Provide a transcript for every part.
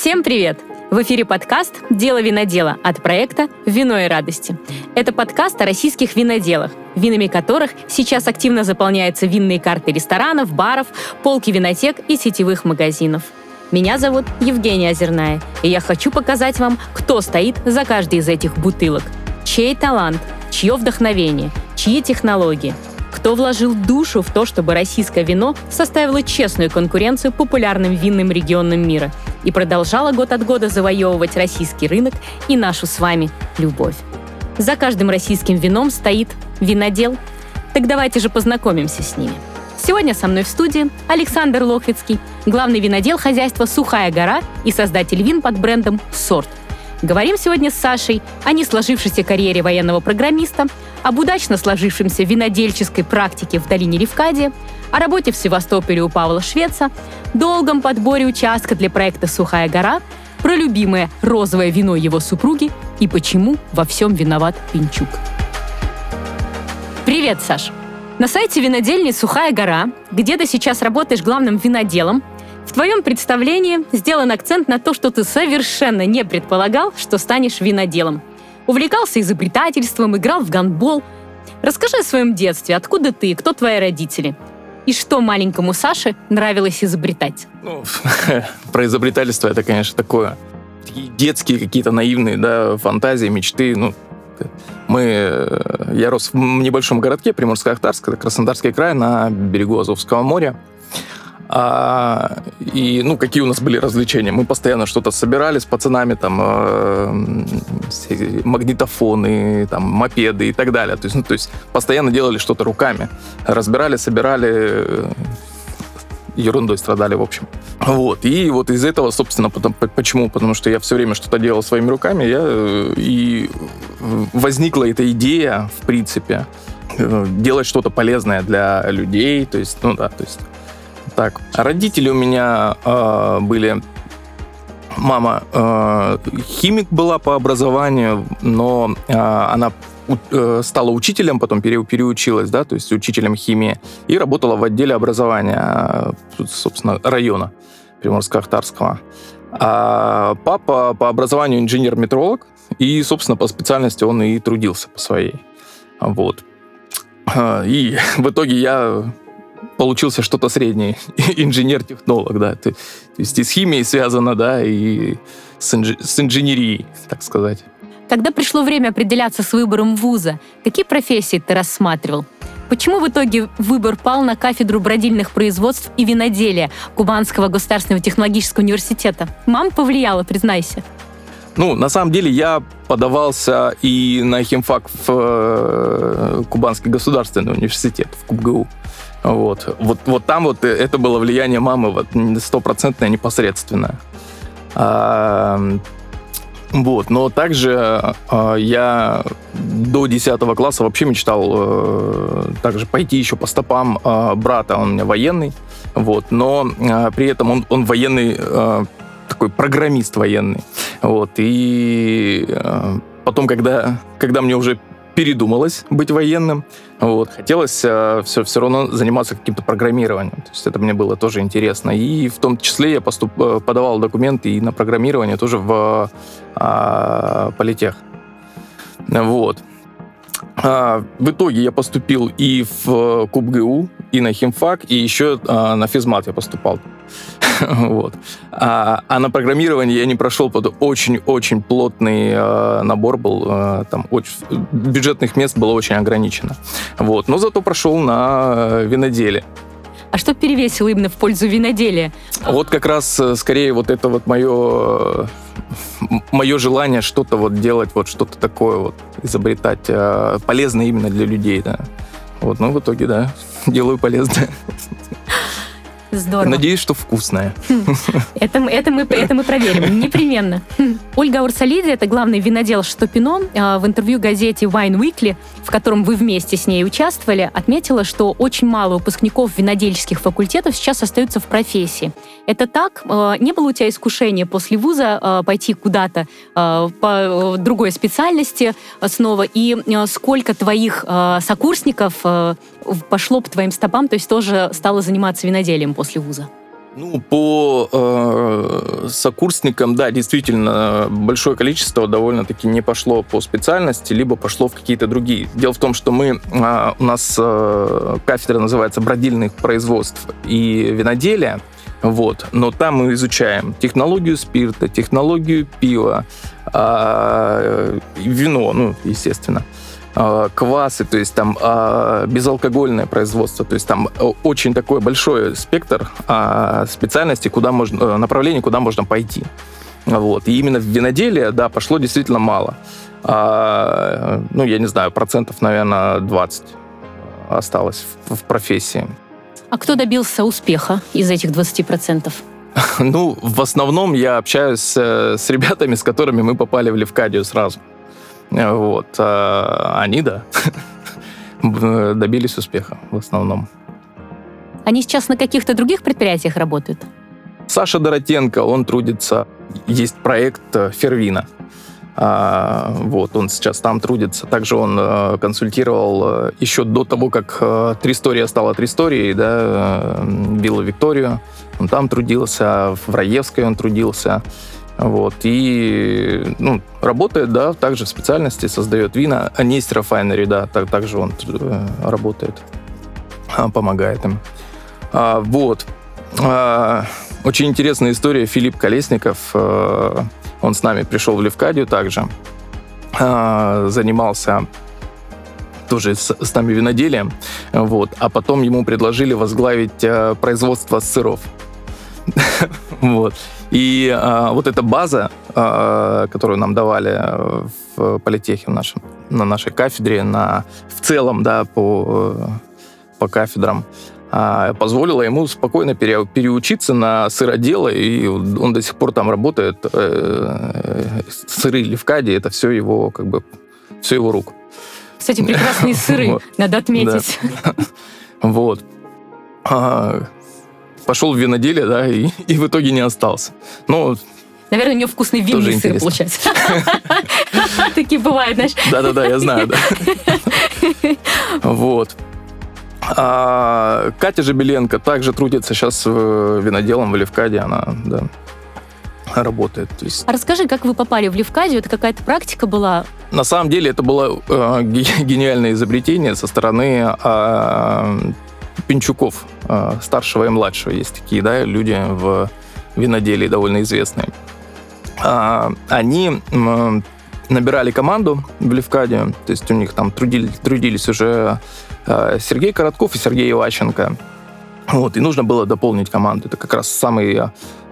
Всем привет! В эфире подкаст «Дело винодела» от проекта «Вино и радости». Это подкаст о российских виноделах, винами которых сейчас активно заполняются винные карты ресторанов, баров, полки винотек и сетевых магазинов. Меня зовут Евгения Озерная, и я хочу показать вам, кто стоит за каждой из этих бутылок, чей талант, чье вдохновение, чьи технологии – кто вложил душу в то, чтобы российское вино составило честную конкуренцию популярным винным регионам мира и продолжало год от года завоевывать российский рынок и нашу с вами любовь. За каждым российским вином стоит винодел. Так давайте же познакомимся с ними. Сегодня со мной в студии Александр Лохвицкий, главный винодел хозяйства «Сухая гора» и создатель вин под брендом «Сорт». Говорим сегодня с Сашей о не сложившейся карьере военного программиста, об удачно сложившемся винодельческой практике в долине Левкадия, о работе в Севастополе у Павла Швеца, долгом подборе участка для проекта «Сухая гора», про любимое розовое вино его супруги и почему во всем виноват Пинчук. Привет, Саш! На сайте винодельни «Сухая гора», где ты сейчас работаешь главным виноделом, в твоем представлении сделан акцент на то, что ты совершенно не предполагал, что станешь виноделом. Увлекался изобретательством, играл в гандбол. Расскажи о своем детстве, откуда ты, кто твои родители? И что маленькому Саше нравилось изобретать? Ну, про изобретательство это, конечно, такое. Детские какие-то наивные да, фантазии, мечты. Ну, мы, я рос в небольшом городке Приморско-Ахтарск, это Краснодарский край, на берегу Азовского моря. А, и, ну, какие у нас были развлечения? Мы постоянно что-то собирали с пацанами, там, э, магнитофоны, там, мопеды и так далее. То есть, ну, то есть постоянно делали что-то руками. Разбирали, собирали, ерундой страдали, в общем. Вот. И вот из этого, собственно, потом, почему? Потому что я все время что-то делал своими руками, я, э, и возникла эта идея, в принципе, э, делать что-то полезное для людей, то есть, ну да, то есть так. Родители у меня э, были мама э, химик была по образованию, но э, она э, стала учителем, потом пере, переучилась, да, то есть учителем химии, и работала в отделе образования, э, собственно, района Приморско-Ахтарского. А папа по образованию инженер-метролог, и, собственно, по специальности он и трудился по своей. Вот. И в итоге я получился что-то среднее. Инженер-технолог, да. То, то есть и с химией связано, да, и с, инж, с инженерией, так сказать. Когда пришло время определяться с выбором вуза, какие профессии ты рассматривал? Почему в итоге выбор пал на кафедру бродильных производств и виноделия Кубанского государственного технологического университета? Мам повлияла, признайся. Ну, на самом деле, я подавался и на химфак в э, Кубанский государственный университет, в КубГУ. Вот. Вот, вот там вот это было влияние мамы вот, стопроцентное, непосредственное. А, вот, но также э, я до 10 класса вообще мечтал э, также пойти еще по стопам э, брата, он у меня военный, вот, но э, при этом он, он военный, э, такой программист военный, вот, и э, потом, когда, когда мне уже передумалось быть военным. Вот. Хотелось э, все, все равно заниматься каким-то программированием. То есть это мне было тоже интересно. И в том числе я поступ, э, подавал документы и на программирование тоже в э, политех. Вот. А, в итоге я поступил и в КубГУ, и на химфак, и еще а, на физмат я поступал. вот. а, а на программирование я не прошел, под очень-очень плотный а, набор был, а, там очень, бюджетных мест было очень ограничено. Вот. Но зато прошел на виноделие. А что перевесило именно в пользу виноделия? Вот как раз э, скорее вот это вот мое мое желание что-то вот делать, вот что-то такое вот изобретать, э, полезное именно для людей, да. Вот, ну, в итоге, да, делаю полезное. Здорово. Надеюсь, что вкусное. Это, это, мы, это мы проверим, непременно. Ольга Урсалиди, это главный винодел Штопино, а, в интервью газете Wine Weekly, в котором вы вместе с ней участвовали, отметила, что очень мало выпускников винодельческих факультетов сейчас остаются в профессии. Это так? А, не было у тебя искушения после вуза а, пойти куда-то по другой специальности снова? И сколько твоих сокурсников пошло по твоим стопам, то есть тоже стало заниматься виноделием после вуза? Ну, по э, сокурсникам, да, действительно, большое количество довольно-таки не пошло по специальности, либо пошло в какие-то другие. Дело в том, что мы, э, у нас э, кафедра называется бродильных производств и виноделия, вот. Но там мы изучаем технологию спирта, технологию пива, э, вино, ну, естественно. А, квасы, то есть там а, безалкогольное производство, то есть там очень такой большой спектр а, специальностей, куда можно, э, направлений, куда можно пойти. Вот. И именно в виноделие, да, пошло действительно мало. А, ну, я не знаю, процентов, наверное, 20 осталось в, в профессии. А кто добился успеха из этих 20%? Ну, в основном я общаюсь э, с ребятами, с которыми мы попали в Левкадию сразу. Вот. А они, да, добились успеха в основном. Они сейчас на каких-то других предприятиях работают? Саша Доротенко, он трудится, есть проект э, Фервина. А, вот, он сейчас там трудится. Также он а, консультировал а, еще до того, как а, Тристория стала Тристорией, да, а, Билла Викторию. Он там трудился, в Раевской он трудился. Вот, и ну, работает, да, также в специальности, создает вина. А Нестер Refinery, да, так, также он э, работает, а, помогает им. А, вот. А, очень интересная история. Филипп Колесников, а, он с нами пришел в Левкадию также, а, занимался тоже с, с нами виноделием, вот, а потом ему предложили возглавить а, производство сыров. вот. И а, вот эта база, а, которую нам давали в политехе в нашем, на нашей кафедре, на, в целом, да, по, по кафедрам, а, позволила ему спокойно пере, переучиться на сыродела, и он до сих пор там работает. Э, сыры Левкади, это все его, как бы, все его рук. Кстати, прекрасные сыры, надо отметить. Вот. Пошел в виноделие, да, и, и в итоге не остался. Но Наверное, у него вкусный винный сыр получается. Такие бывают, знаешь. Да-да-да, я знаю, да. Вот. А Катя Жебеленко также трудится сейчас виноделом в Левкаде, она, да, работает. То есть... А расскажи, как вы попали в Левкадию? Это какая-то практика была? На самом деле это было э, гениальное изобретение со стороны э, Пинчуков, э, старшего и младшего. Есть такие да, люди в виноделии довольно известные. А, они набирали команду в Левкаде, то есть у них там трудились, трудились уже э, Сергей Коротков и Сергей Иваченко. Вот, и нужно было дополнить команду. Это как раз самый,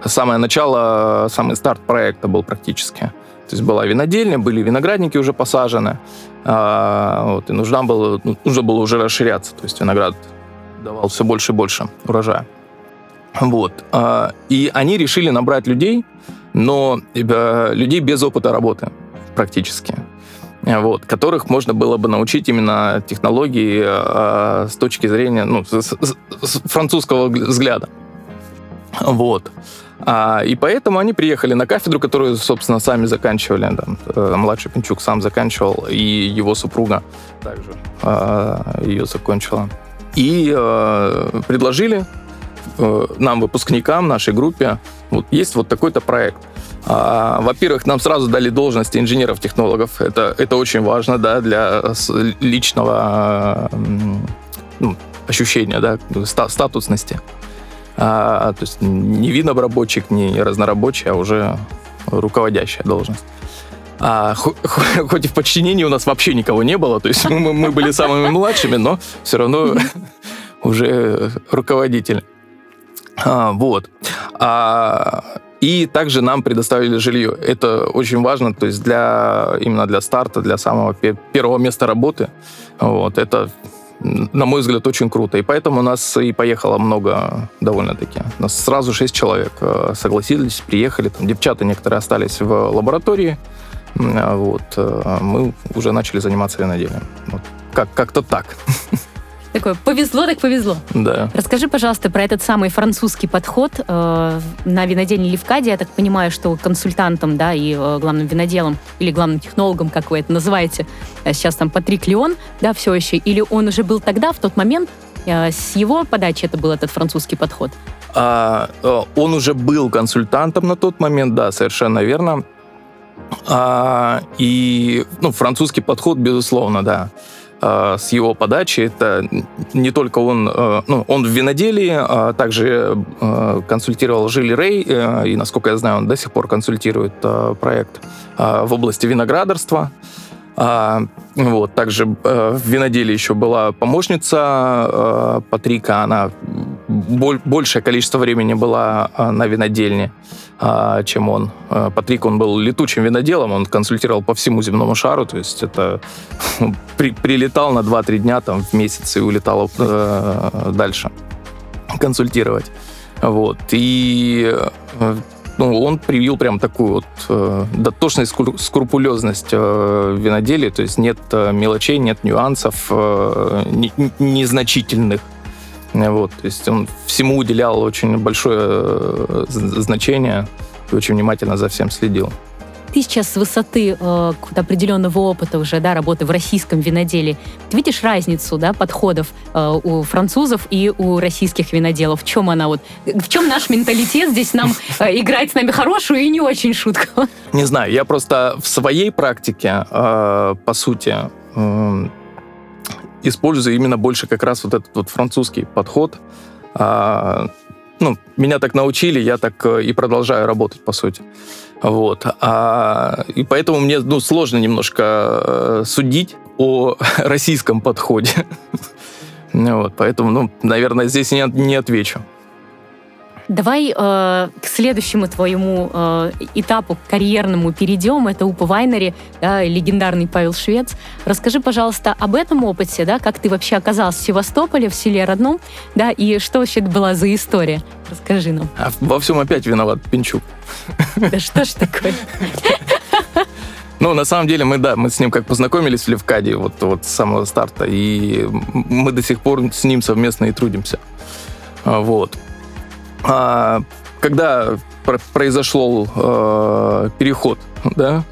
самое начало, самый старт проекта был практически. То есть была винодельня, были виноградники уже посажены, а, вот, и нужно было, ну, нужно было уже расширяться. То есть виноград давал все больше и больше урожая. Вот. А, и они решили набрать людей, но э, людей без опыта работы практически. Вот, которых можно было бы научить именно технологии э, с точки зрения ну, с, с, с французского взгляда. Вот. А, и поэтому они приехали на кафедру, которую, собственно, сами заканчивали. Там, э, младший Пинчук сам заканчивал, и его супруга также э, ее закончила и э, предложили э, нам, выпускникам, нашей группе, вот есть вот такой-то проект. А, во-первых, нам сразу дали должности инженеров-технологов. Это, это очень важно да, для личного ну, ощущения, да, статусности. А, то есть не винобработчик, не разнорабочий, а уже руководящая должность. А, хоть в подчинении у нас вообще никого не было, то есть мы, мы были самыми младшими, но все равно уже руководитель. А, вот. А, и также нам предоставили жилье. Это очень важно, то есть для именно для старта, для самого первого места работы. Вот это на мой взгляд, очень круто. И поэтому у нас и поехало много довольно-таки. У нас сразу шесть человек э, согласились, приехали. Там девчата некоторые остались в лаборатории. А вот, э, мы уже начали заниматься виноделием. Вот. Как- как-то так. Такое повезло, так повезло. Да. Расскажи, пожалуйста, про этот самый французский подход э, на винодельне Левкаде. Я так понимаю, что консультантом, да, и э, главным виноделом или главным технологом, как вы это называете, э, сейчас там Патрик Леон, да, все еще, или он уже был тогда, в тот момент, С его подачи это был этот французский подход? А, он уже был консультантом на тот момент, да, совершенно верно. А, и ну, французский подход, безусловно, да. А, с его подачи это не только он, а, ну, он в виноделии, а также а, консультировал Жили Рей, а, и, насколько я знаю, он до сих пор консультирует проект в области виноградарства. А, вот, также э, в виноделии еще была помощница э, Патрика, она большее количество времени была э, на винодельне, э, чем он. Э, Патрик, он был летучим виноделом, он консультировал по всему земному шару, то есть это при, прилетал на 2-3 дня там, в месяц и улетал э, дальше консультировать. Вот. И э, ну, он привил прям такую вот э, дотошность, скрупулезность э, виноделия, то есть нет э, мелочей, нет нюансов э, не, незначительных. Вот, то есть он всему уделял очень большое э, значение и очень внимательно за всем следил. Ты сейчас с высоты э, определенного опыта уже, да, работы в российском виноделии, ты видишь разницу, да, подходов э, у французов и у российских виноделов? В чем она вот, в чем наш менталитет здесь нам э, играет с нами хорошую и не очень шутку? Не знаю, я просто в своей практике, э, по сути, э, использую именно больше как раз вот этот вот французский подход. Э, ну, меня так научили, я так э, и продолжаю работать, по сути. Вот. А, и поэтому мне ну, сложно немножко э, судить о российском подходе. вот, поэтому, ну, наверное, здесь не, не отвечу. Давай э, к следующему твоему э, этапу карьерному перейдем. Это Упа Вайнери, да, легендарный Павел Швец. Расскажи, пожалуйста, об этом опыте, да, как ты вообще оказался в Севастополе, в селе родном, да, и что вообще это была за история? Расскажи нам. А во всем опять виноват Пинчук. Да что ж такое? Ну, на самом деле, мы, да, мы с ним как познакомились в Левкаде вот, вот с самого старта, и мы до сих пор с ним совместно и трудимся. Вот. А, когда произошел э, переход да,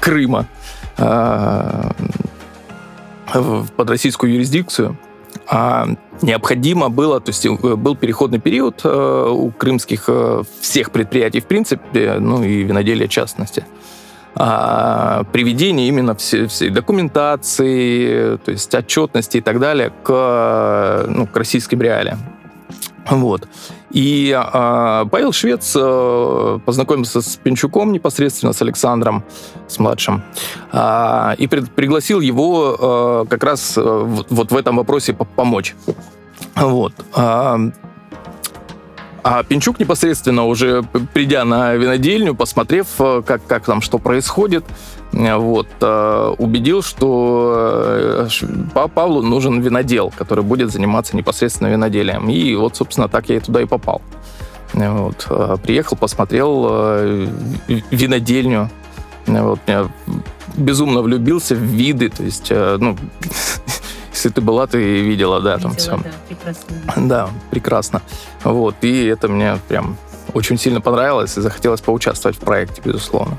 Крыма э, под российскую юрисдикцию, а необходимо было, то есть э, был переходный период э, у крымских всех предприятий в принципе, ну и виноделия в частности, а, приведение именно всей, всей документации, то есть отчетности и так далее к, ну, к российским реалиям. Вот. И э, Павел Швец э, познакомился с Пинчуком непосредственно, с Александром, с младшим, э, и при, пригласил его э, как раз э, вот в этом вопросе помочь. Вот. Э, а Пинчук непосредственно уже придя на винодельню, посмотрев, э, как, как там что происходит, э, вот, э, убедил, что Павлу нужен винодел, который будет заниматься непосредственно виноделием. И вот, собственно, так я и туда и попал. Вот, приехал, посмотрел винодельню, вот, безумно влюбился в виды, то есть, ну, если ты была, ты видела, да, видела, там все. Да, прекрасно. Да, прекрасно. Вот, и это мне прям очень сильно понравилось и захотелось поучаствовать в проекте, безусловно.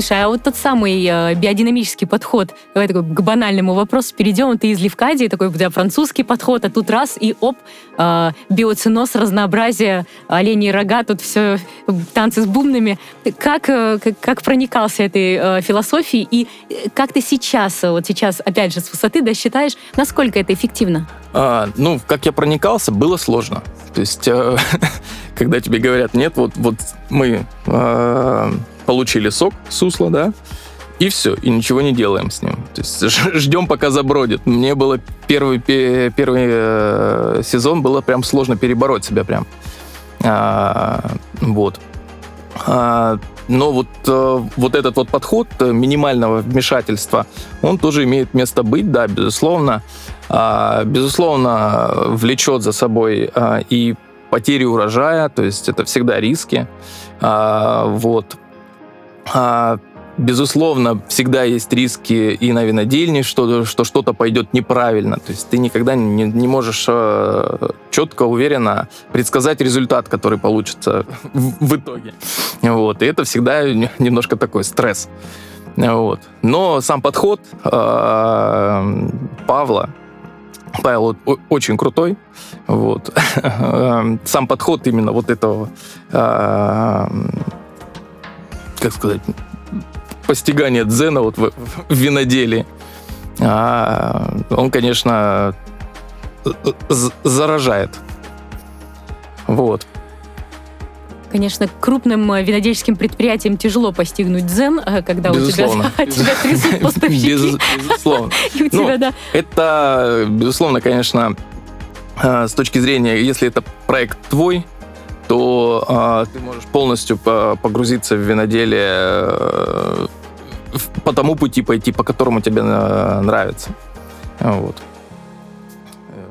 Слушай, а вот тот самый э, биодинамический подход, давай такой к банальному вопросу перейдем. Ты из Левкадии, такой да, французский подход, а тут раз и оп, э, биоциноз, разнообразие, оленей рога, тут все танцы с бубнами. Как, э, как, как проникался этой э, философией и э, как ты сейчас, вот сейчас, опять же, с высоты, да, считаешь, насколько это эффективно? А, ну, как я проникался, было сложно. То есть, э, когда тебе говорят, нет, вот, вот мы э, получили сок сусла, да, и все, и ничего не делаем с ним. То есть ждем, пока забродит. Мне было первый, первый э, сезон, было прям сложно перебороть себя прям. А, вот. А, но вот, э, вот этот вот подход минимального вмешательства, он тоже имеет место быть, да, безусловно. А, безусловно, влечет за собой а, и потери урожая, то есть это всегда риски. А, вот. А, безусловно, всегда есть риски и на винодельне, что, что что-то пойдет неправильно. То есть ты никогда не, не можешь э, четко, уверенно предсказать результат, который получится в, в итоге. Вот. И это всегда немножко такой стресс. Вот. Но сам подход э, Павла Павел очень крутой. Вот. Сам подход именно вот этого, а, как сказать, постигания дзена вот в, в виноделии, а, он, конечно, заражает. Вот. Конечно, крупным э, винодельческим предприятиям тяжело постигнуть дзен, э, когда безусловно. у тебя, тебя трясут поставщики. Без, безусловно. И у тебя, ну, да. Это, безусловно, конечно, э, с точки зрения, если это проект твой, то а, ты можешь полностью погрузиться в виноделие по тому пути пойти, по которому тебе нравится. Вот.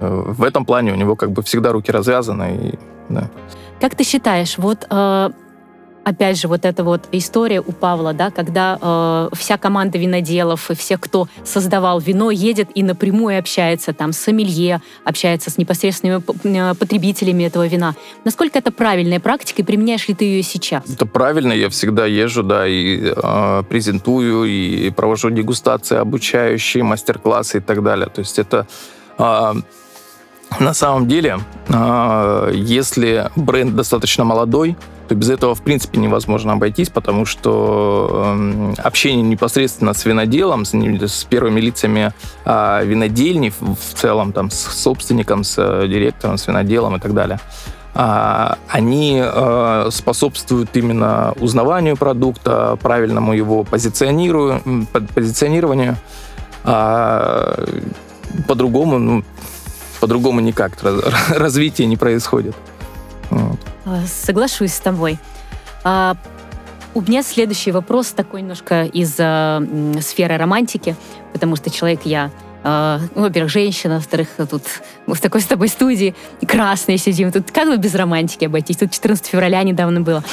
В этом плане у него как бы всегда руки развязаны. И, да. Как ты считаешь, вот э, опять же, вот эта вот история у Павла, да, когда э, вся команда виноделов и все, кто создавал вино, едет и напрямую общается там с сомелье, общается с непосредственными э, потребителями этого вина. Насколько это правильная практика и применяешь ли ты ее сейчас? Это правильно, я всегда езжу, да, и э, презентую, и провожу дегустации обучающие, мастер-классы и так далее. То есть это э, на самом деле, а, если бренд достаточно молодой, то без этого, в принципе, невозможно обойтись, потому что общение непосредственно с виноделом, с, с первыми лицами а, винодельни в целом, там, с собственником, с э, директором, с виноделом и так далее, а, они э, способствуют именно узнаванию продукта, правильному его позиционированию. По-другому, ну, по-другому никак развитие не происходит. А, соглашусь с тобой. А, у меня следующий вопрос такой немножко из а, сферы романтики, потому что человек я Uh, ну, во-первых, женщина, во-вторых, тут мы в такой с тобой студии красные сидим. Тут как бы без романтики обойтись? Тут 14 февраля недавно было.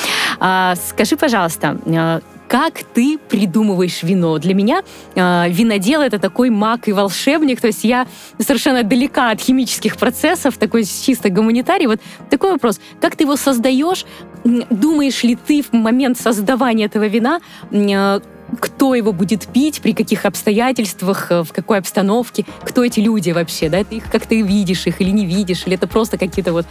Uh, скажи, пожалуйста, uh, как ты придумываешь вино. Для меня э, винодел это такой маг и волшебник, то есть я совершенно далека от химических процессов, такой чисто гуманитарий. Вот такой вопрос. Как ты его создаешь? Думаешь ли ты в момент создавания этого вина, э, кто его будет пить, при каких обстоятельствах, э, в какой обстановке, кто эти люди вообще, да, ты их как ты видишь их или не видишь, или это просто какие-то вот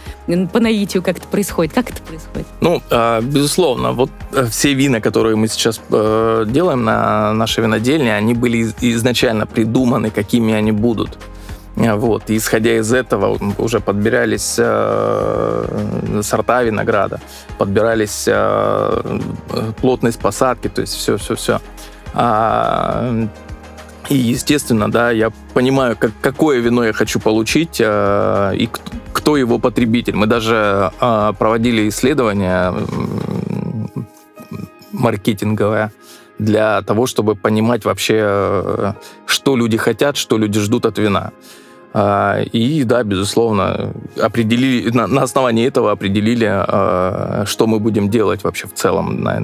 по наитию как-то происходит, как это происходит? Ну, а, безусловно, вот э, все вина, которые мы сейчас э, делаем на нашей винодельне, они были изначально придуманы, какими они будут. Вот. И исходя из этого уже подбирались э, сорта винограда, подбирались э, плотность посадки, то есть все-все-все. А, и, естественно, да, я понимаю, как, какое вино я хочу получить э, и кто, кто его потребитель. Мы даже э, проводили исследование э, маркетинговое для того, чтобы понимать вообще, э, что люди хотят, что люди ждут от вина. А, и да, безусловно, определили, на, на основании этого определили, а, что мы будем делать вообще в целом на,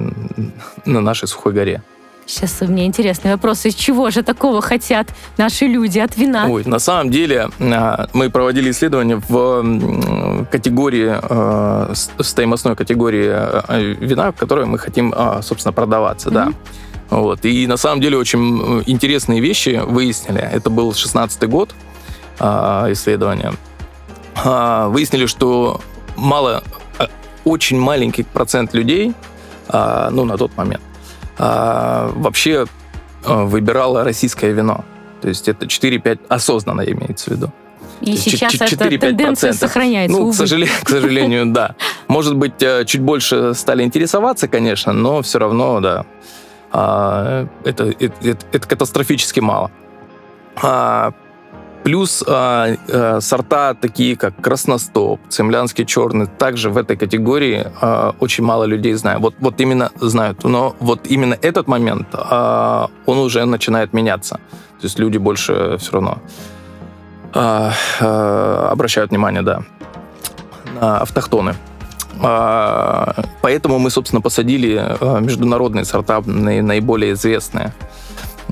на нашей Сухой горе. Сейчас у меня интересный вопрос. Из чего же такого хотят наши люди от вина? Ой, на самом деле а, мы проводили исследования в категории, в стоимостной категории вина, в которой мы хотим, собственно, продаваться, mm-hmm. да. Вот. И на самом деле очень интересные вещи выяснили. Это был 16 год. А, исследования, а, выяснили, что мало, а, очень маленький процент людей, ну, на тот момент, вообще выбирало российское вино. То есть это 4-5, осознанно имеется в виду. И сейчас эта тенденция сохраняется, Ну, к сожалению, к сожалению, да. Может быть, э, чуть больше стали интересоваться, конечно, но все равно, да, это, это, это катастрофически мало. Плюс э, э, сорта такие, как красностоп, цемлянский черный, также в этой категории э, очень мало людей знают. Вот, вот именно знают. Но вот именно этот момент, э, он уже начинает меняться. То есть люди больше все равно э, э, обращают внимание, да, на автохтоны. Поэтому мы, собственно, посадили международные сорта, наиболее известные.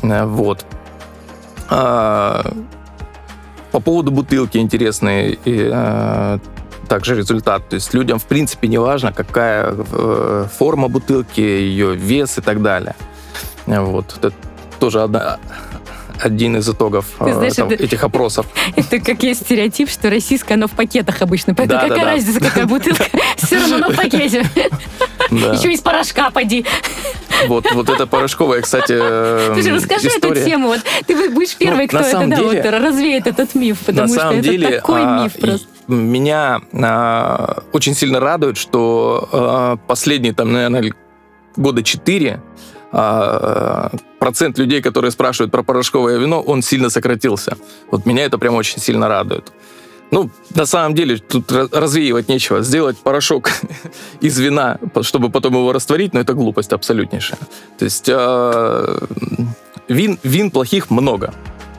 Вот. По поводу бутылки интересный э, также результат. То есть людям, в принципе, не важно, какая э, форма бутылки, ее вес и так далее. Вот. Это тоже одна, один из итогов Ты знаешь, этого- это- этих опросов. Это как есть стереотип, что российское, оно в пакетах обычно. Поэтому Да, да, какая да. разница, какая бутылка? Все равно в пакете. Да. Еще из порошка поди. Вот, вот это порошковая, кстати, э, Слушай, расскажи эту история. тему. Вот ты будешь первый, Ну, кто на это да, вот, деле- развеет этот миф, потому На что самом это деле, такой а, миф просто. меня а, очень сильно радует, что а, последние, там, наверное, года четыре а, процент людей, которые спрашивают про порошковое вино, он сильно сократился. Вот меня это прям очень сильно радует. Ну, на самом деле, тут развеивать нечего. Сделать порошок из вина, чтобы потом его растворить, но это глупость абсолютнейшая. То есть э, вин, вин плохих много.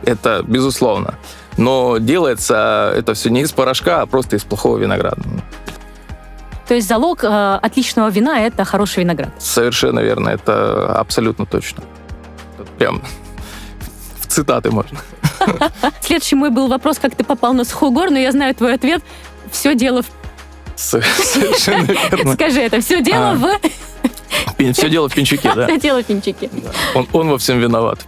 Это безусловно. Но делается это все не из порошка, а просто из плохого винограда. То есть залог э, отличного вина – это хороший виноград. Совершенно верно, это абсолютно точно. Прям в цитаты можно. Следующий мой был вопрос, как ты попал на сухой гор, но я знаю твой ответ. Все дело в... Совершенно верно. Скажи это. Все дело А. в... Все дело в пинчуке, да. Все дело в пинчике. Он, во всем виноват.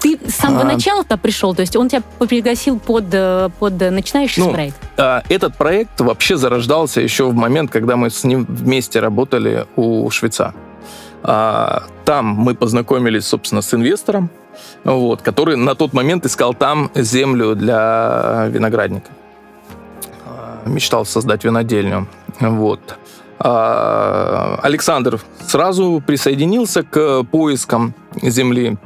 Ты с самого А. начала-то пришел? То есть он тебя пригласил под, э, под начинающий Ну, проект? А, Этот проект вообще зарождался еще в момент, когда мы с ним вместе работали у швейца. А, Там мы познакомились, собственно, с инвестором, вот, который на тот момент искал там землю для виноградника. А, Мечтал создать винодельню. Вот. А, Александр сразу присоединился к поискам земли.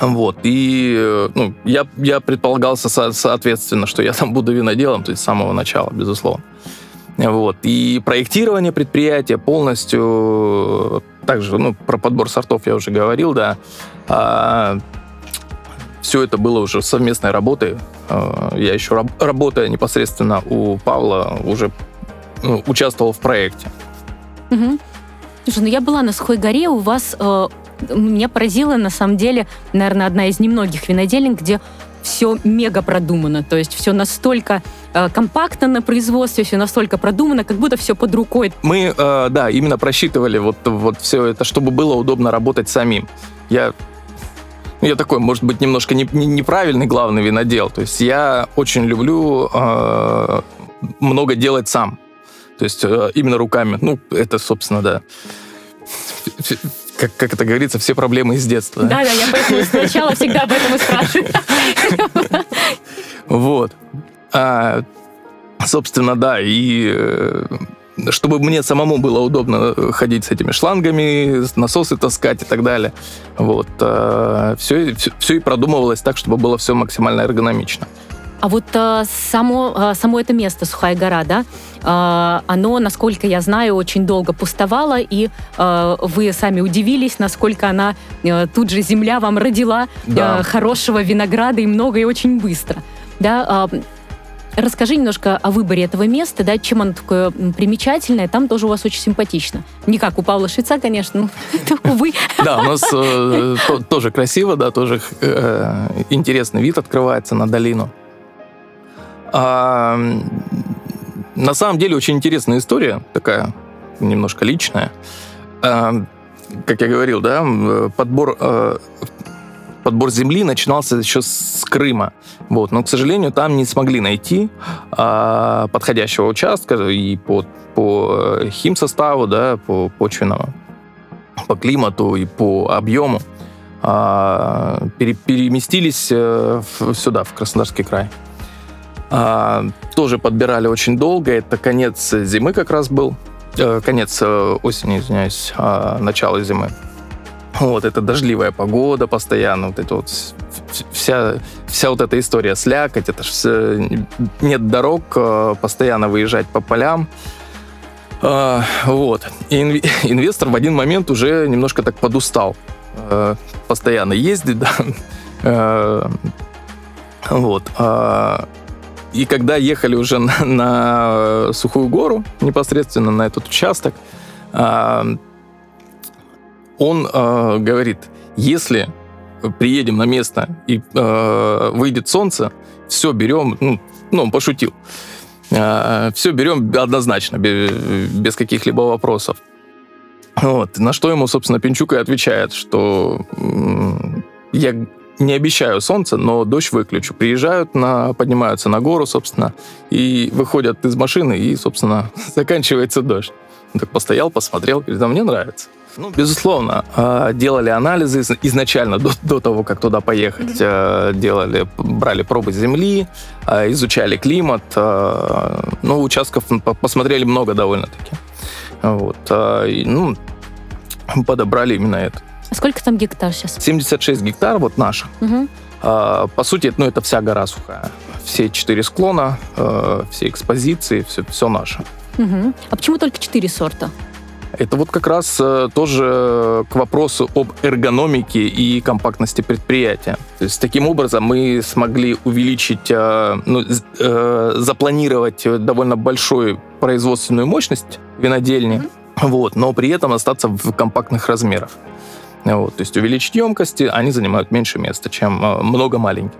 Вот, и ну, я, я предполагался, со- соответственно, что я там буду виноделом, то есть с самого начала, безусловно. Вот, и проектирование предприятия полностью, также, ну, про подбор сортов я уже говорил, да, все это было уже совместной работой. А, Я еще раб- работая непосредственно у Павла, уже ну, участвовал в проекте. Мгм. Слушай, ну я была на Сухой горе, у вас... э, меня поразила, на самом деле, наверное, одна из немногих виноделин, где все мега продумано. То есть все настолько э, компактно на производстве, все настолько продумано, как будто все под рукой. Мы, э, да, именно просчитывали вот, вот все это, чтобы было удобно работать самим. Я, я такой, может быть, немножко не- не- неправильный главный винодел. То есть я очень люблю э, много делать сам. То есть э, именно руками. Ну, это, собственно, да. Как, как это говорится, все проблемы из детства. да? Да-да, я поэтому сначала всегда об этом и спрашиваю. Вот. А, собственно, да, и э, чтобы мне самому было удобно э, ходить с этими шлангами, насосы таскать и так далее. Вот. все, все, и продумывалось так, чтобы было все максимально эргономично. А вот э, само, э, само это место, Сухая гора, да, э, оно, насколько я знаю, очень долго пустовало, и э, вы сами удивились, насколько она, э, тут же земля вам родила Да. э, хорошего винограда и много, и очень быстро. Да, э, Расскажи немножко о выборе этого места, да, чем оно такое примечательное. Там тоже у вас очень симпатично. Не как у Павла Швеца, конечно, это, увы. Да, у нас э, то- тоже красиво, да, тоже э, интересный вид открывается на долину. А, на самом деле очень интересная история, такая немножко личная. А, как я говорил, да, м, подбор э, подбор земли начинался еще с Крыма. Вот. Но, к сожалению, там не смогли найти а, подходящего участка и по, по э, химсоставу, да, по почвенному, по климату и по объему а, пере- переместились э, в- сюда, в Краснодарский край. А, тоже подбирали очень долго. Это конец зимы как раз был. Э, конец э, осени, извиняюсь, начало зимы. Вот, это дождливая погода постоянно, вот это вот вся, вся вот эта история слякоть, это ж всё, нет дорог, э, постоянно выезжать по полям. А, Вот. И инве- инвестор в один момент уже немножко так подустал. э, Постоянно ездить, да. Э, Вот. а, И когда ехали уже на, на Сухую гору, непосредственно на этот участок, а, он э, говорит, если приедем на место и э, выйдет солнце, все берем, ну, ну, он пошутил, все берем однозначно, бе- без каких-либо вопросов. Вот. На что ему, собственно, Пинчук и отвечает, что я не обещаю солнце, но дождь выключу. Приезжают, на, поднимаются на гору, собственно, и выходят из машины, и, собственно, заканчивается дождь. Он так постоял, посмотрел, говорит, да мне нравится. Ну, безусловно, а, делали анализы изначально, до, до того, как туда поехать. Mm-hmm. Делали, брали пробы земли, а, изучали климат. Ну, участков посмотрели много довольно-таки. Вот. Ну, подобрали именно это. А сколько там гектар сейчас? 76 гектар, вот наших. Угу. По сути, ну, это вся гора сухая. Все четыре склона, все экспозиции, все, все наше. Угу. А почему только четыре сорта? Это вот как раз э, тоже к вопросу об эргономике и компактности предприятия. То есть таким образом мы смогли увеличить, э, ну, э, запланировать довольно большую производственную мощность винодельни, mm-hmm. вот, но при этом остаться в компактных размерах. Вот, то есть увеличить емкости, они занимают меньше места, чем много маленьких.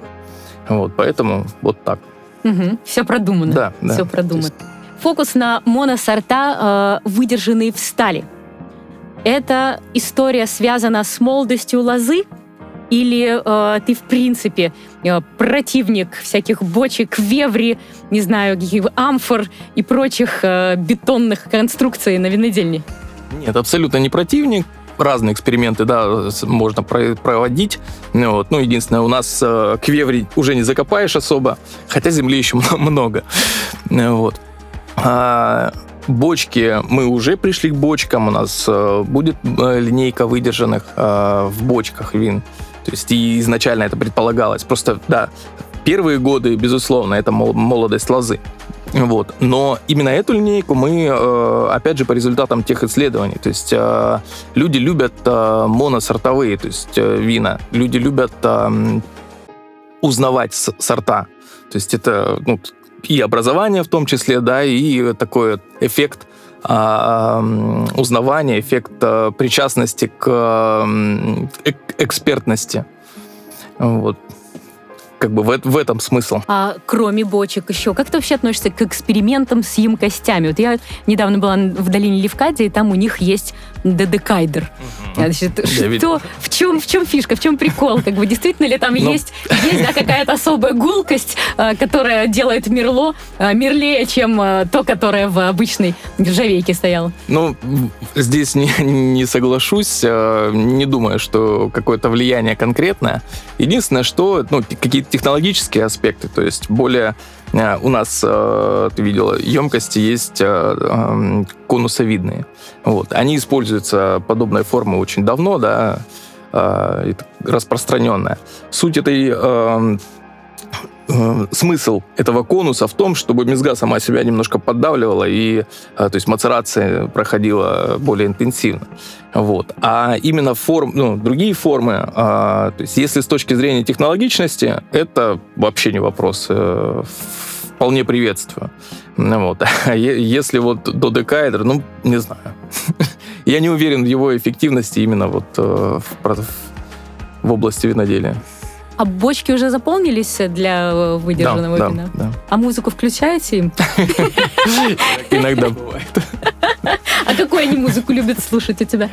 Вот, поэтому вот так. Угу, все продумано. Да, да. Все продумано. Есть фокус на моносорта, э, выдержанные в стали. Эта история связана с молодостью лозы? Или э, ты, в принципе, э, противник всяких бочек, веври, не знаю, амфор и прочих э, бетонных конструкций на винодельне? Нет, абсолютно не противник разные эксперименты, да, можно проводить. Вот. Ну, единственное, у нас э, квеври уже не закопаешь особо, хотя земли еще много. Вот. А, бочки, мы уже пришли к бочкам, у нас э, будет э, линейка выдержанных э, в бочках вин. То есть и изначально это предполагалось. Просто, да, первые годы, безусловно, это молодость лозы. Вот. Но именно эту линейку мы, опять же, по результатам тех исследований, то есть люди любят моносортовые, то есть вина, люди любят узнавать сорта. То есть это ну, и образование в том числе, да, и такой эффект а, узнавания, эффект а, причастности к экспертности. Вот как бы в, в этом смысл. А кроме бочек еще, как ты вообще относишься к экспериментам с емкостями? Вот я недавно была в долине Левкаде, и там у них есть дедекайдер. Угу. Значит, что, в чем, в чем фишка, в чем прикол? Как бы действительно ли там ну... есть, есть да, какая-то особая гулкость, э, которая делает мерло э, мерлее, чем то, которое в обычной нержавейке стояло? Ну, здесь не, не соглашусь, не думаю, что какое-то влияние конкретное. Единственное, что ну, какие-то технологические аспекты, то есть более э, у нас, э, ты видела, емкости есть э, конусовидные. Вот. Они используются, подобной формы, очень давно, да, распространенная. Суть этой Э, смысл этого конуса в том, чтобы мезга сама себя немножко поддавливала, и э, то есть мацерация проходила более интенсивно. Вот. А именно форм, ну, другие формы, а, то есть если с точки зрения технологичности, это вообще не вопрос. Э, вполне приветствую. Вот. А если вот до декаэдр, ну, не знаю. Я не уверен в его эффективности именно вот в, в области виноделия. А бочки уже заполнились для э, выдержанного да, вина? Да, да. А музыку включаете им? Иногда бывает. А какую они музыку любят слушать у тебя?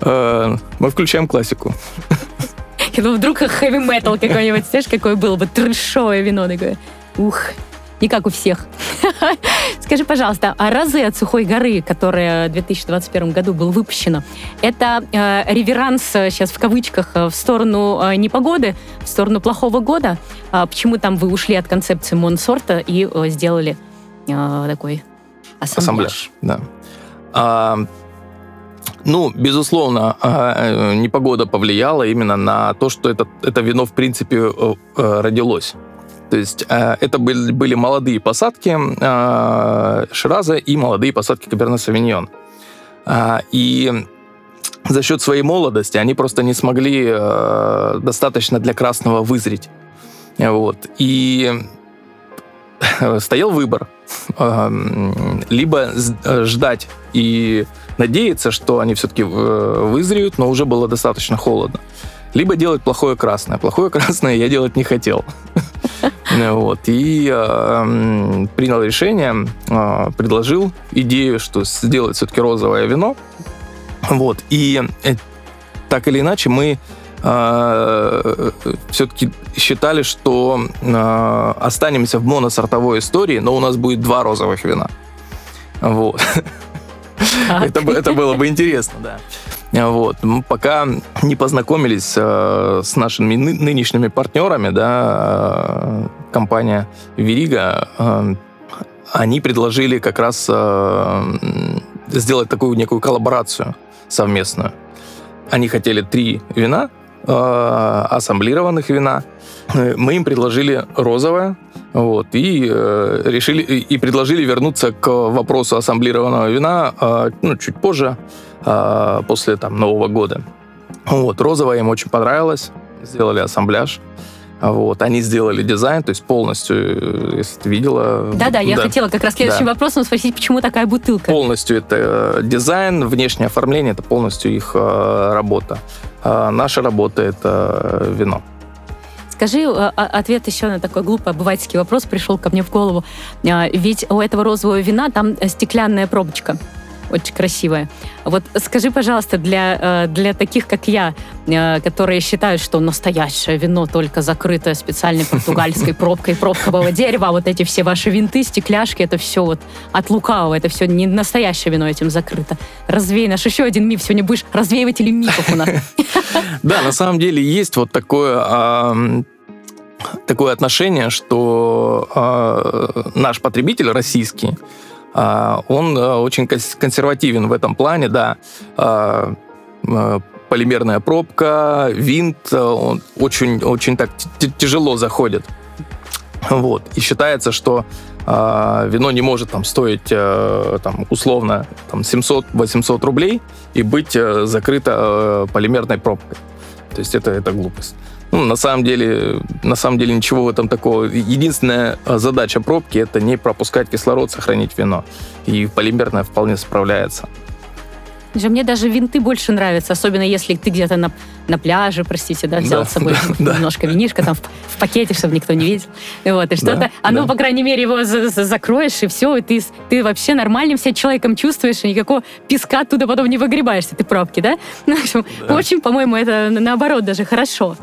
Э, мы включаем классику. Ну, вдруг хэви-метал какой-нибудь, знаешь, какое было бы трешовое вино такое. Ух, не как у всех. Скажи, пожалуйста, а «Разы от сухой горы», которая в 2021 году был выпущена, это э, реверанс, сейчас в кавычках, э, в сторону э, непогоды, в сторону плохого года? А почему там вы ушли от концепции Монсорта и э, сделали э, такой ассамбляж? Ассамбляж, да. А, ну, безусловно, а, э, непогода повлияла именно на то, что это, это вино, в принципе, э, родилось. То есть э, это были, были молодые посадки э, Шираза и молодые посадки Каберне Савиньон. Э, и за счет своей молодости они просто не смогли э, достаточно для красного вызреть. Вот. И стоял выбор. Либо ждать и надеяться, что они все-таки вызреют, но уже было достаточно холодно. Либо делать плохое красное. Плохое красное я делать не хотел. Вот. И э, принял решение, э, предложил идею, что сделать все-таки розовое вино. Вот. И э, так или иначе мы э, все-таки считали, что э, останемся в моносортовой истории, но у нас будет два розовых вина. Вот. Это, это было бы интересно, да. Вот. Мы пока не познакомились э, с нашими ны- нынешними партнерами, да, э, компания Верига, э, они предложили как раз э, сделать такую некую коллаборацию совместную. Они хотели три вина, э, ассамблированных вина. Мы им предложили розовое, вот, и э, решили и предложили вернуться к вопросу ассамблированного вина э, ну, чуть позже, э, после там, Нового года. Вот, розовое им очень понравилось, сделали ассамбляж. Вот, они сделали дизайн, то есть полностью, э, если ты видела... Да-да, я хотела как раз следующим да. вопросом спросить, почему такая бутылка? Полностью это э, дизайн, внешнее оформление, это полностью их э, работа. А наша работа — это вино. Скажи а, ответ еще на такой глупый обывательский вопрос пришел ко мне в голову. Ведь у этого розового вина там стеклянная пробочка очень красивая. Вот скажи, пожалуйста, для, э, для таких, как я, э, которые считают, что настоящее вино только закрытое специальной португальской пробкой пробкового дерева, а вот эти все ваши винты, стекляшки, это все вот от лукавого, это все не настоящее вино этим закрыто. Развей наш еще один миф. Сегодня будешь развеивателем мифов у нас. Да, на самом деле есть вот такое такое отношение, что э, наш потребитель российский, а, он э, очень консервативен в этом плане, да. А, э, полимерная пробка, винт, э, он очень, очень так тяжело заходит. Вот. И считается, что э, вино не может там стоить э, там, условно там, 700-800 рублей и быть э, закрыто э, полимерной пробкой. То есть это, это глупость. Ну, на самом деле, на самом деле ничего в этом такого. Единственная а, задача пробки это не пропускать кислород, сохранить вино. И полимерная вполне справляется. Мне даже винты больше нравятся, особенно если ты где-то на, на пляже, простите, да, взял да, с собой да, немножко да. винишка там в, в пакете, чтобы никто не видел. Вот, и что-то, да, оно, да. по крайней мере, его за, за, закроешь, и все, и ты, ты вообще нормальным себя человеком чувствуешь, и никакого песка оттуда потом не выгребаешься, ты пробки, да? Ну, в общем, да. очень, по-моему, это наоборот даже хорошо.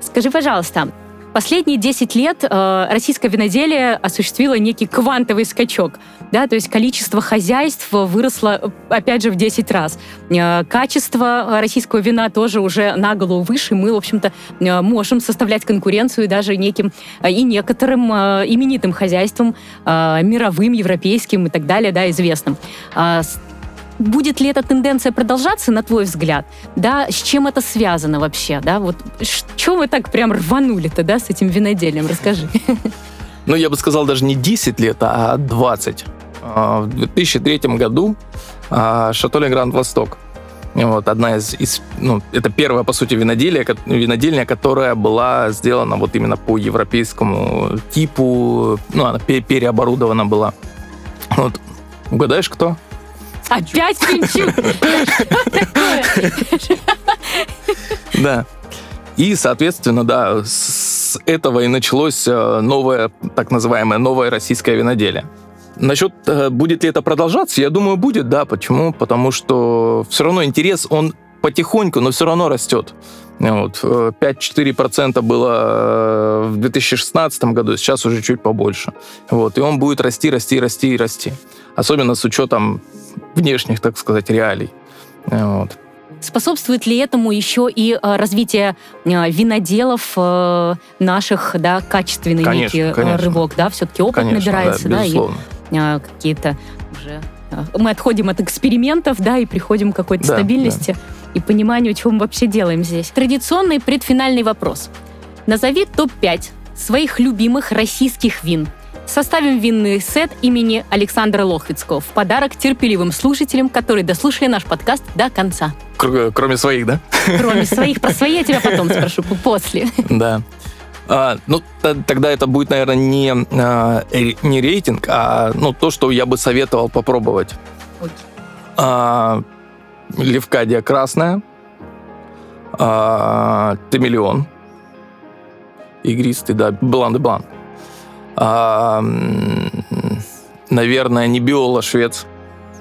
Скажи, пожалуйста, Последние 10 лет э, российское виноделие осуществило некий квантовый скачок. Да, то есть количество хозяйств выросло, опять же, в 10 раз. Э, качество российского вина тоже уже на голову выше. Мы, в общем-то, э, можем составлять конкуренцию даже неким э, и некоторым э, именитым хозяйствам, э, мировым, европейским и так далее, да, известным. Э, Будет ли эта тенденция продолжаться, на твой взгляд? Да, с чем это связано вообще? Да, вот что вы так прям рванули-то, да, с этим виноделием? Расскажи. Ну, я бы сказал, даже не 10 лет, а 20. А, в 2003 году а, Шато Гранд Восток. Вот, одна из, из, ну, это первая, по сути, винодельня, винодельня, которая была сделана вот именно по европейскому типу, ну, она переоборудована была. Вот, угадаешь, кто? Опять Пинчук? Да. И, соответственно, да, с этого и началось э, новое, так называемое, новое российское виноделие. Насчет, э, будет ли это продолжаться, я думаю, будет, да. Почему? Потому что все равно интерес, он потихоньку, но все равно растет. Вот. 5-4% э, было в 2016 году, сейчас уже чуть побольше. Вот. И он будет расти, расти, расти и расти. Особенно с учетом внешних, так сказать, реалий. Вот. Способствует ли этому еще и э, развитие э, виноделов э, наших, да, качественный конечно, некий конечно. рывок, да, все-таки опыт конечно, набирается, да, да и какие-то уже мы отходим от экспериментов, да, и приходим к какой-то да, стабильности да. и пониманию, чего мы вообще делаем здесь. Традиционный предфинальный вопрос. Назови топ-5 своих любимых российских вин. Составим винный сет имени Александра Лохвицкого в подарок терпеливым слушателям, которые дослушали наш подкаст до конца. Кроме своих, да? Кроме своих. Про свои я тебя потом спрошу, после. Да. А, ну, тогда это будет, наверное, не, а, не рейтинг, а ну, то, что я бы советовал попробовать. А, Левкадия красная, а, Темиллион, игристый, да, Блан де Блан. А, наверное, не биола швец.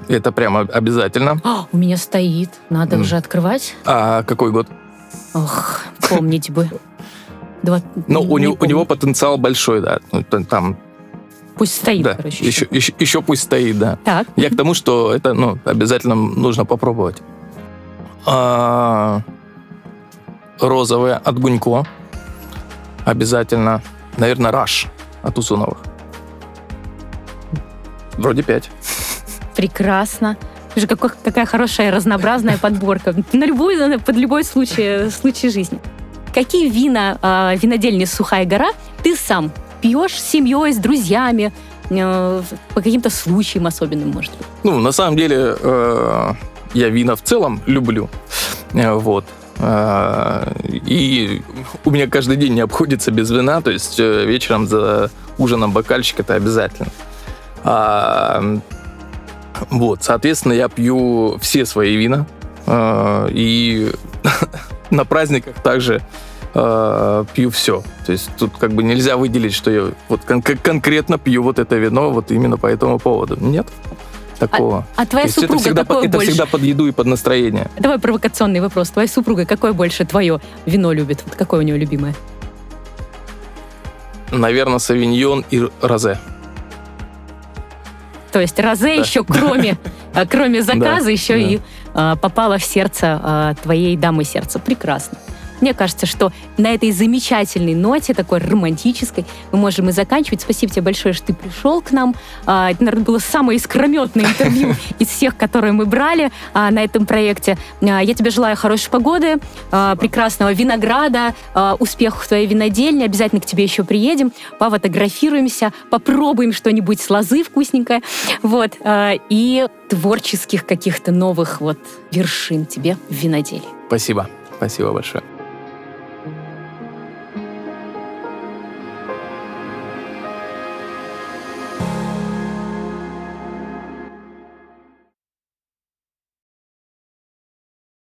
Это прямо обязательно. А, у меня стоит. Надо mm. уже открывать. А какой год? Ох, помнить бы. Два... Но у него, у него потенциал большой, да. Ну, там Пусть стоит, да, короче. Еще, еще, еще пусть стоит, да. Так. Я к тому, что это ну, обязательно нужно попробовать. А, розовые от Гунько. Обязательно. Наверное, Раш от Усуновых. Вроде пять. Прекрасно. Слушай, какой, какая хорошая разнообразная подборка. На любой, под любой случай, случай жизни. Какие вина э, винодельни «Сухая гора» ты сам пьешь с семьей, с друзьями, э, по каким-то случаям особенным, может быть? Ну, на самом деле, э, я вина в целом люблю. Э, вот. Э, и у меня каждый день не обходится без вина, то есть э, вечером за ужином бокальчик это обязательно. А, вот, соответственно, я пью все свои вина. Э, и на праздниках также пью все. То есть тут как бы нельзя выделить, что я вот кон- конкретно пью вот это вино вот именно по этому поводу. Нет такого. А, а твоя супруга это всегда, какое это больше? всегда под еду и под настроение. Давай провокационный вопрос. Твоя супруга какое больше твое вино любит? Вот какое у нее любимое? Наверное, савиньон и розе. То есть розе да. еще кроме, а, кроме заказа да, еще да. и а, попала в сердце а, твоей дамы сердца. Прекрасно. Мне кажется, что на этой замечательной ноте, такой романтической, мы можем и заканчивать. Спасибо тебе большое, что ты пришел к нам. А, это, наверное, было самое искрометное интервью из всех, которые мы брали а, на этом проекте. А, я тебе желаю хорошей погоды, прекрасного винограда, успехов в твоей винодельне. Обязательно к тебе еще приедем, пофотографируемся, попробуем что-нибудь с лозы вкусненькое. Вот. И творческих каких-то новых вот вершин тебе в виноделии. Спасибо. Спасибо большое.